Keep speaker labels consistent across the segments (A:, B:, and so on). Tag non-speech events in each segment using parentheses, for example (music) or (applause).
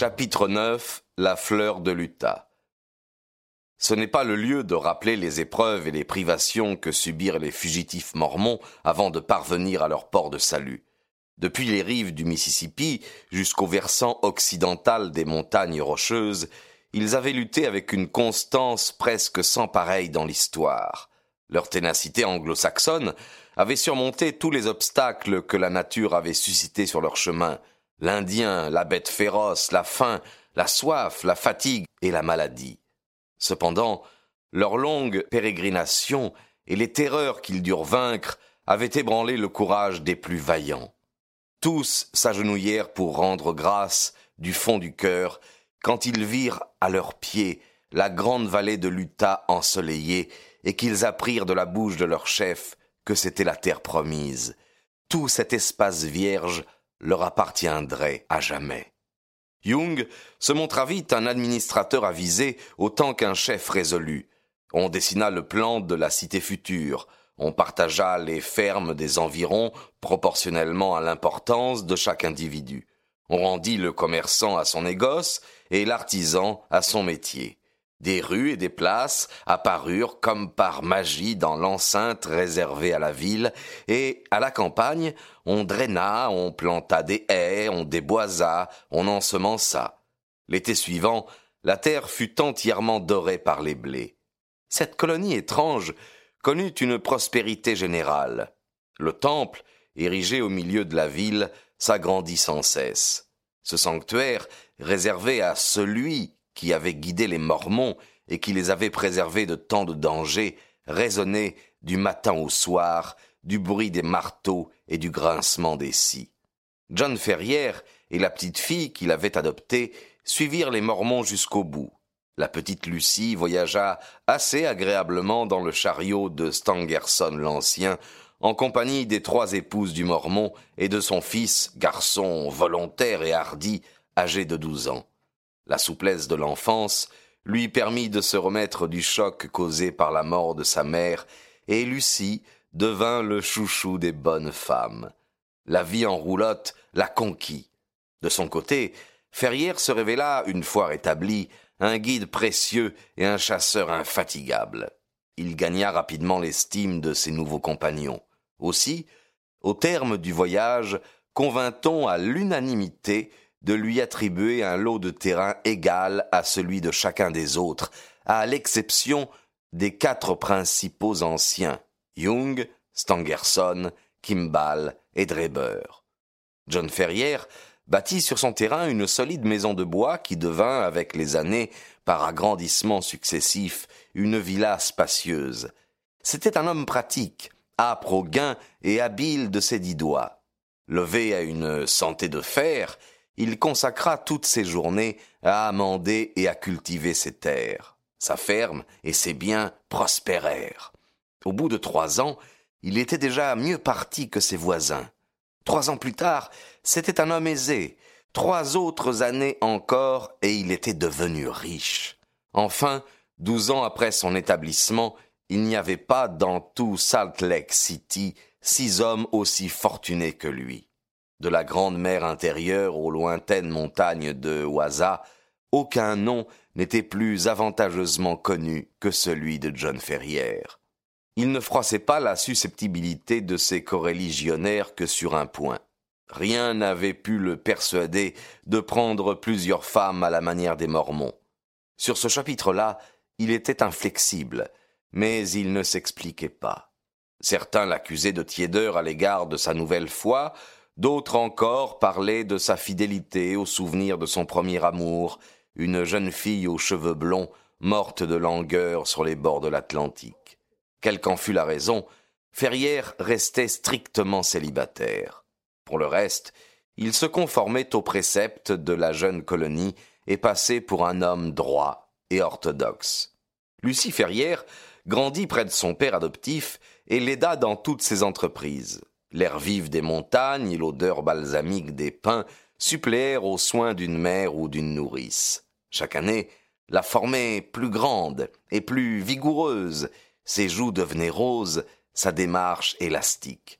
A: Chapitre 9 La fleur de l'Utah Ce n'est pas le lieu de rappeler les épreuves et les privations que subirent les fugitifs mormons avant de parvenir à leur port de salut. Depuis les rives du Mississippi jusqu'au versant occidental des montagnes rocheuses, ils avaient lutté avec une constance presque sans pareille dans l'histoire. Leur ténacité anglo-saxonne avait surmonté tous les obstacles que la nature avait suscités sur leur chemin, l'Indien, la bête féroce, la faim, la soif, la fatigue et la maladie. Cependant, leur longue pérégrination et les terreurs qu'ils durent vaincre avaient ébranlé le courage des plus vaillants. Tous s'agenouillèrent pour rendre grâce du fond du cœur quand ils virent à leurs pieds la grande vallée de l'Utah ensoleillée et qu'ils apprirent de la bouche de leur chef que c'était la terre promise. Tout cet espace vierge leur appartiendrait à jamais. Young se montra vite un administrateur avisé autant qu'un chef résolu. On dessina le plan de la cité future, on partagea les fermes des environs proportionnellement à l'importance de chaque individu. On rendit le commerçant à son négoce et l'artisan à son métier. Des rues et des places apparurent comme par magie dans l'enceinte réservée à la ville, et à la campagne, on draina, on planta des haies, on déboisa, on ensemença. L'été suivant, la terre fut entièrement dorée par les blés. Cette colonie étrange connut une prospérité générale. Le temple, érigé au milieu de la ville, s'agrandit sans cesse. Ce sanctuaire, réservé à celui qui avait guidé les Mormons et qui les avait préservés de tant de dangers, résonnait du matin au soir, du bruit des marteaux et du grincement des scies. John Ferrière et la petite fille qu'il avait adoptée suivirent les Mormons jusqu'au bout. La petite Lucie voyagea assez agréablement dans le chariot de Stangerson l'Ancien, en compagnie des trois épouses du Mormon et de son fils, garçon volontaire et hardi, âgé de douze ans. La souplesse de l'enfance lui permit de se remettre du choc causé par la mort de sa mère, et Lucie devint le chouchou des bonnes femmes. La vie en roulotte la conquit. De son côté, Ferrière se révéla, une fois rétabli, un guide précieux et un chasseur infatigable. Il gagna rapidement l'estime de ses nouveaux compagnons. Aussi, au terme du voyage, convint-on à l'unanimité de lui attribuer un lot de terrain égal à celui de chacun des autres, à l'exception des quatre principaux anciens, Young, Stangerson, Kimball et Dreber. John Ferrière bâtit sur son terrain une solide maison de bois qui devint, avec les années, par agrandissements successifs, une villa spacieuse. C'était un homme pratique, âpre au gain et habile de ses dix doigts. Levé à une santé de fer, il consacra toutes ses journées à amender et à cultiver ses terres. Sa ferme et ses biens prospérèrent. Au bout de trois ans, il était déjà mieux parti que ses voisins. Trois ans plus tard, c'était un homme aisé. Trois autres années encore, et il était devenu riche. Enfin, douze ans après son établissement, il n'y avait pas dans tout Salt Lake City six hommes aussi fortunés que lui de la grande mer intérieure aux lointaines montagnes de Waza, aucun nom n'était plus avantageusement connu que celui de John Ferrière. Il ne froissait pas la susceptibilité de ses coreligionnaires que sur un point. Rien n'avait pu le persuader de prendre plusieurs femmes à la manière des Mormons. Sur ce chapitre-là, il était inflexible, mais il ne s'expliquait pas. Certains l'accusaient de tiédeur à l'égard de sa nouvelle foi, D'autres encore parlaient de sa fidélité au souvenir de son premier amour, une jeune fille aux cheveux blonds, morte de langueur sur les bords de l'Atlantique. Quelle qu'en fût la raison, Ferrière restait strictement célibataire. Pour le reste, il se conformait aux préceptes de la jeune colonie et passait pour un homme droit et orthodoxe. Lucie Ferrière grandit près de son père adoptif et l'aida dans toutes ses entreprises. L'air vif des montagnes et l'odeur balsamique des pins suppléèrent aux soins d'une mère ou d'une nourrice. Chaque année, la formait plus grande et plus vigoureuse, ses joues devenaient roses, sa démarche élastique.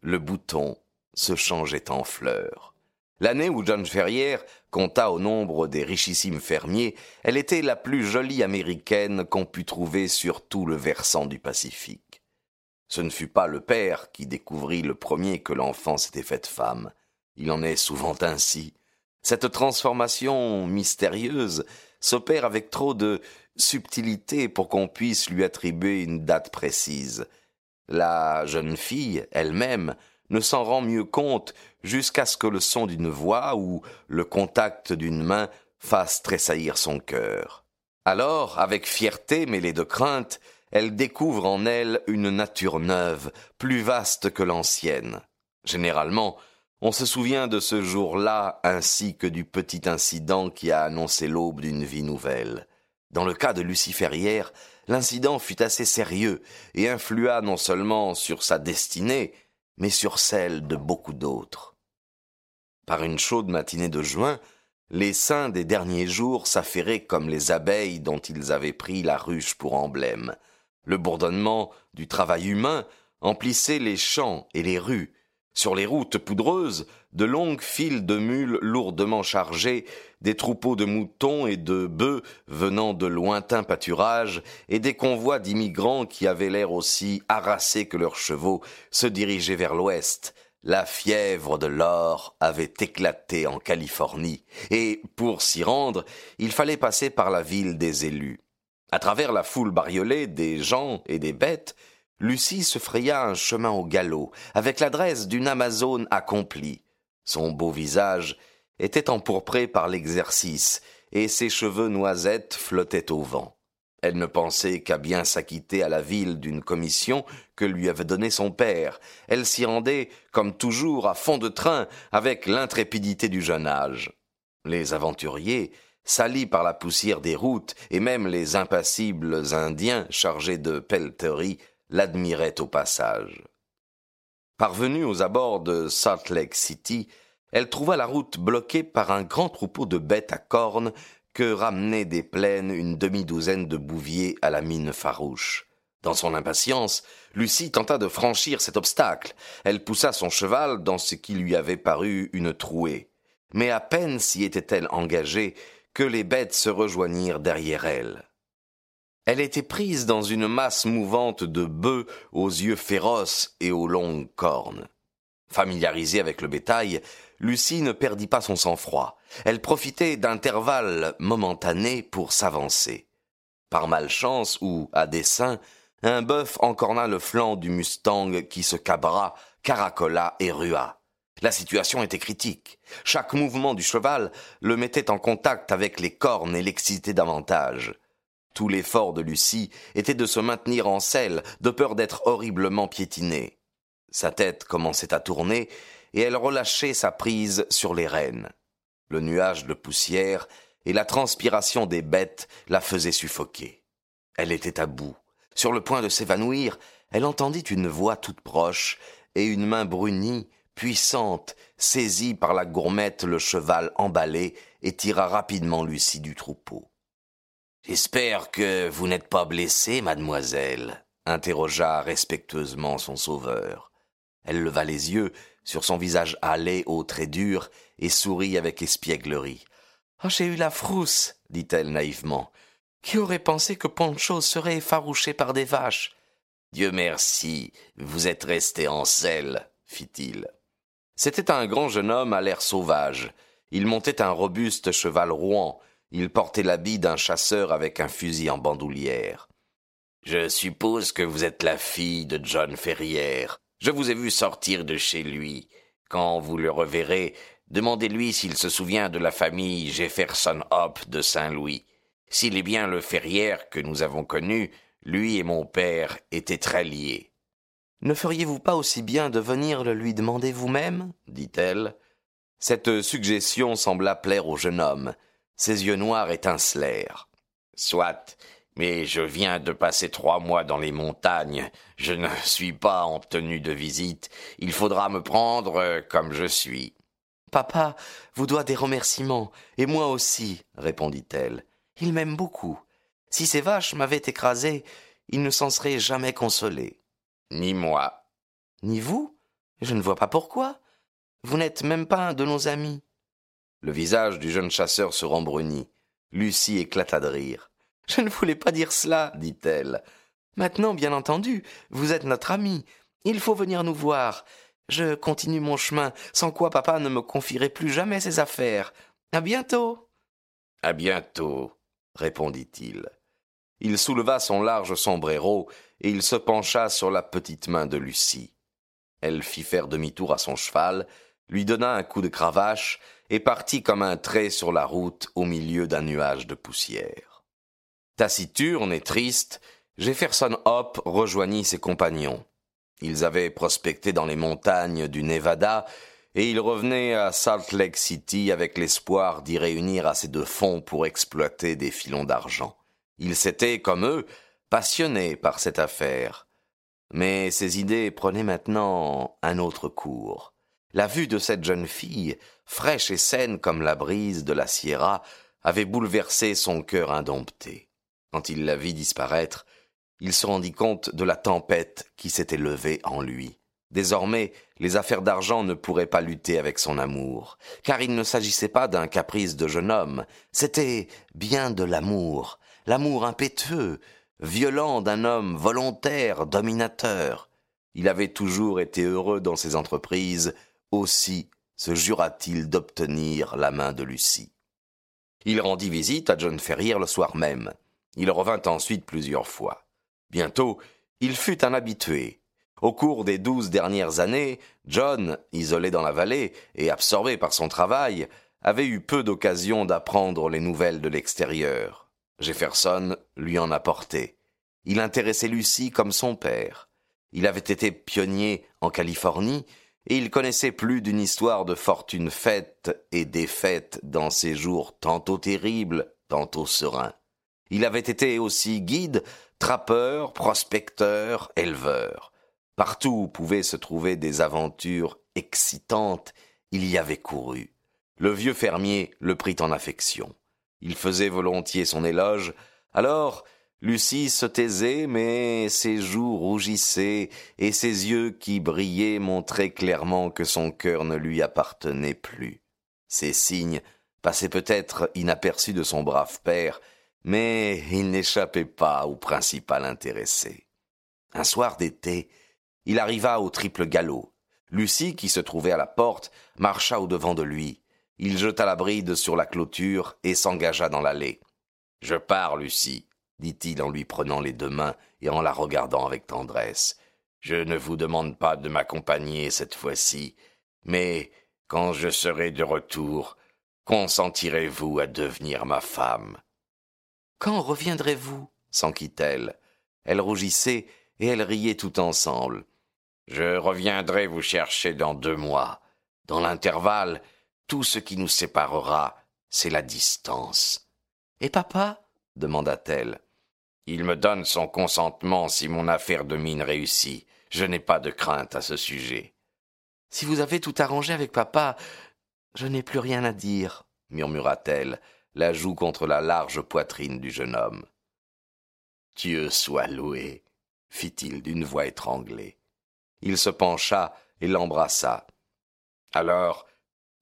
A: Le bouton se changeait en fleurs. L'année où John Ferrière compta au nombre des richissimes fermiers, elle était la plus jolie américaine qu'on pût trouver sur tout le versant du Pacifique. Ce ne fut pas le père qui découvrit le premier que l'enfant s'était faite femme. Il en est souvent ainsi. Cette transformation mystérieuse s'opère avec trop de subtilité pour qu'on puisse lui attribuer une date précise. La jeune fille, elle-même, ne s'en rend mieux compte jusqu'à ce que le son d'une voix ou le contact d'une main fasse tressaillir son cœur. Alors, avec fierté mêlée de crainte, elle découvre en elle une nature neuve, plus vaste que l'ancienne. Généralement, on se souvient de ce jour-là ainsi que du petit incident qui a annoncé l'aube d'une vie nouvelle. Dans le cas de Luciférière, l'incident fut assez sérieux et influa non seulement sur sa destinée, mais sur celle de beaucoup d'autres. Par une chaude matinée de juin, les saints des derniers jours s'affairaient comme les abeilles dont ils avaient pris la ruche pour emblème. Le bourdonnement du travail humain emplissait les champs et les rues, sur les routes poudreuses, de longues files de mules lourdement chargées, des troupeaux de moutons et de bœufs venant de lointains pâturages, et des convois d'immigrants qui avaient l'air aussi harassés que leurs chevaux se dirigeaient vers l'ouest. La fièvre de l'or avait éclaté en Californie, et pour s'y rendre, il fallait passer par la ville des élus. À travers la foule bariolée des gens et des bêtes, Lucie se fraya un chemin au galop, avec l'adresse d'une Amazone accomplie. Son beau visage était empourpré par l'exercice, et ses cheveux noisettes flottaient au vent. Elle ne pensait qu'à bien s'acquitter à la ville d'une commission que lui avait donnée son père. Elle s'y rendait, comme toujours, à fond de train, avec l'intrépidité du jeune âge. Les aventuriers, salis par la poussière des routes, et même les impassibles Indiens chargés de pelleteries, l'admirait au passage. Parvenue aux abords de Salt Lake City, elle trouva la route bloquée par un grand troupeau de bêtes à cornes que ramenaient des plaines une demi-douzaine de bouviers à la mine farouche. Dans son impatience, Lucie tenta de franchir cet obstacle. Elle poussa son cheval dans ce qui lui avait paru une trouée. Mais à peine s'y était-elle engagée que les bêtes se rejoignirent derrière elle. Elle était prise dans une masse mouvante de bœufs aux yeux féroces et aux longues cornes. Familiarisée avec le bétail, Lucie ne perdit pas son sang-froid. Elle profitait d'intervalles momentanés pour s'avancer. Par malchance ou à dessein, un bœuf encorna le flanc du Mustang qui se cabra, caracola et rua. La situation était critique. Chaque mouvement du cheval le mettait en contact avec les cornes et l'excitait davantage. Tout l'effort de Lucie était de se maintenir en selle, de peur d'être horriblement piétinée. Sa tête commençait à tourner, et elle relâchait sa prise sur les rênes. Le nuage de poussière et la transpiration des bêtes la faisaient suffoquer. Elle était à bout. Sur le point de s'évanouir, elle entendit une voix toute proche, et une main brunie, puissante, saisit par la gourmette le cheval emballé et tira rapidement Lucie du troupeau. J'espère que vous n'êtes pas blessée, mademoiselle, interrogea respectueusement son sauveur. Elle leva les yeux sur son visage hâlé aux traits durs et sourit avec espièglerie. Oh, j'ai eu la frousse, dit-elle naïvement. Qui aurait pensé que Poncho serait effarouché par des vaches Dieu merci, vous êtes resté en selle, fit-il. C'était un grand jeune homme à l'air sauvage. Il montait un robuste cheval rouan, il portait l'habit d'un chasseur avec un fusil en bandoulière. Je suppose que vous êtes la fille de John Ferrière. Je vous ai vu sortir de chez lui. Quand vous le reverrez, demandez-lui s'il se souvient de la famille Jefferson Hope de Saint-Louis. S'il est bien le Ferrière que nous avons connu, Lui et mon père étaient très liés.
B: Ne feriez-vous pas aussi bien de venir le lui demander vous-même?
A: dit-elle. Cette suggestion sembla plaire au jeune homme. Ses yeux noirs étincelèrent. Soit, mais je viens de passer trois mois dans les montagnes. Je ne suis pas en tenue de visite. Il faudra me prendre comme je suis.
B: Papa vous doit des remerciements, et moi aussi, répondit-elle. Il m'aime beaucoup. Si ces vaches m'avaient écrasé, il ne s'en serait jamais consolé.
A: Ni moi.
B: Ni vous Je ne vois pas pourquoi. Vous n'êtes même pas un de nos amis.
A: Le visage du jeune chasseur se rembrunit. Lucie éclata de rire. (laughs)
B: Je ne voulais pas dire cela, dit-elle. Maintenant, bien entendu, vous êtes notre ami. Il faut venir nous voir. Je continue mon chemin, sans quoi papa ne me confierait plus jamais ses affaires. À bientôt.
A: À bientôt, répondit-il. Il souleva son large sombrero et il se pencha sur la petite main de Lucie. Elle fit faire demi-tour à son cheval, lui donna un coup de cravache et partit comme un trait sur la route au milieu d'un nuage de poussière. Taciturne et triste, Jefferson Hope rejoignit ses compagnons. Ils avaient prospecté dans les montagnes du Nevada et ils revenaient à Salt Lake City avec l'espoir d'y réunir assez de fonds pour exploiter des filons d'argent. Ils s'étaient, comme eux, passionnés par cette affaire. Mais ces idées prenaient maintenant un autre cours. La vue de cette jeune fille, fraîche et saine comme la brise de la Sierra, avait bouleversé son cœur indompté. Quand il la vit disparaître, il se rendit compte de la tempête qui s'était levée en lui. Désormais, les affaires d'argent ne pourraient pas lutter avec son amour, car il ne s'agissait pas d'un caprice de jeune homme, c'était bien de l'amour, l'amour impétueux, violent d'un homme volontaire, dominateur. Il avait toujours été heureux dans ses entreprises, aussi se jura-t-il d'obtenir la main de Lucie. Il rendit visite à John Ferrier le soir même. Il revint ensuite plusieurs fois. Bientôt, il fut un habitué. Au cours des douze dernières années, John, isolé dans la vallée et absorbé par son travail, avait eu peu d'occasion d'apprendre les nouvelles de l'extérieur. Jefferson lui en apportait. Il intéressait Lucie comme son père. Il avait été pionnier en Californie et il connaissait plus d'une histoire de fortune faite et défaite dans ses jours tantôt terribles, tantôt sereins. Il avait été aussi guide Trappeur, prospecteur, éleveur. Partout où pouvaient se trouver des aventures excitantes, il y avait couru. Le vieux fermier le prit en affection. Il faisait volontiers son éloge, alors Lucie se taisait, mais ses joues rougissaient, et ses yeux qui brillaient montraient clairement que son cœur ne lui appartenait plus. Ces signes passaient peut-être inaperçus de son brave père, mais il n'échappait pas au principal intéressé. Un soir d'été, il arriva au triple galop. Lucie, qui se trouvait à la porte, marcha au-devant de lui. Il jeta la bride sur la clôture et s'engagea dans l'allée. Je pars, Lucie, dit-il en lui prenant les deux mains et en la regardant avec tendresse. Je ne vous demande pas de m'accompagner cette fois-ci, mais quand je serai de retour, consentirez-vous à devenir ma femme
B: quand reviendrez-vous?
A: s'enquit-elle. Elle rougissait et elle riait tout ensemble. Je reviendrai vous chercher dans deux mois. Dans l'intervalle, tout ce qui nous séparera, c'est la distance.
B: Et papa?
A: demanda-t-elle. Il me donne son consentement si mon affaire de mine réussit. Je n'ai pas de crainte à ce sujet.
B: Si vous avez tout arrangé avec papa, je n'ai plus rien à dire, murmura-t-elle, la joue contre la large poitrine du jeune homme.
A: Dieu soit loué, fit-il d'une voix étranglée. Il se pencha et l'embrassa. Alors,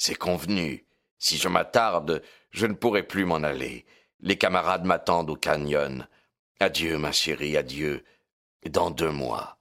A: c'est convenu. Si je m'attarde, je ne pourrai plus m'en aller. Les camarades m'attendent au canyon. Adieu, ma chérie, adieu. Dans deux mois.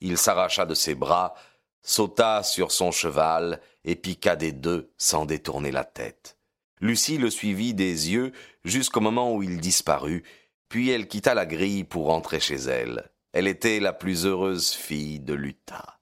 A: Il s'arracha de ses bras, sauta sur son cheval et piqua des deux sans détourner la tête. Lucie le suivit des yeux jusqu'au moment où il disparut, puis elle quitta la grille pour rentrer chez elle. Elle était la plus heureuse fille de l'Utah.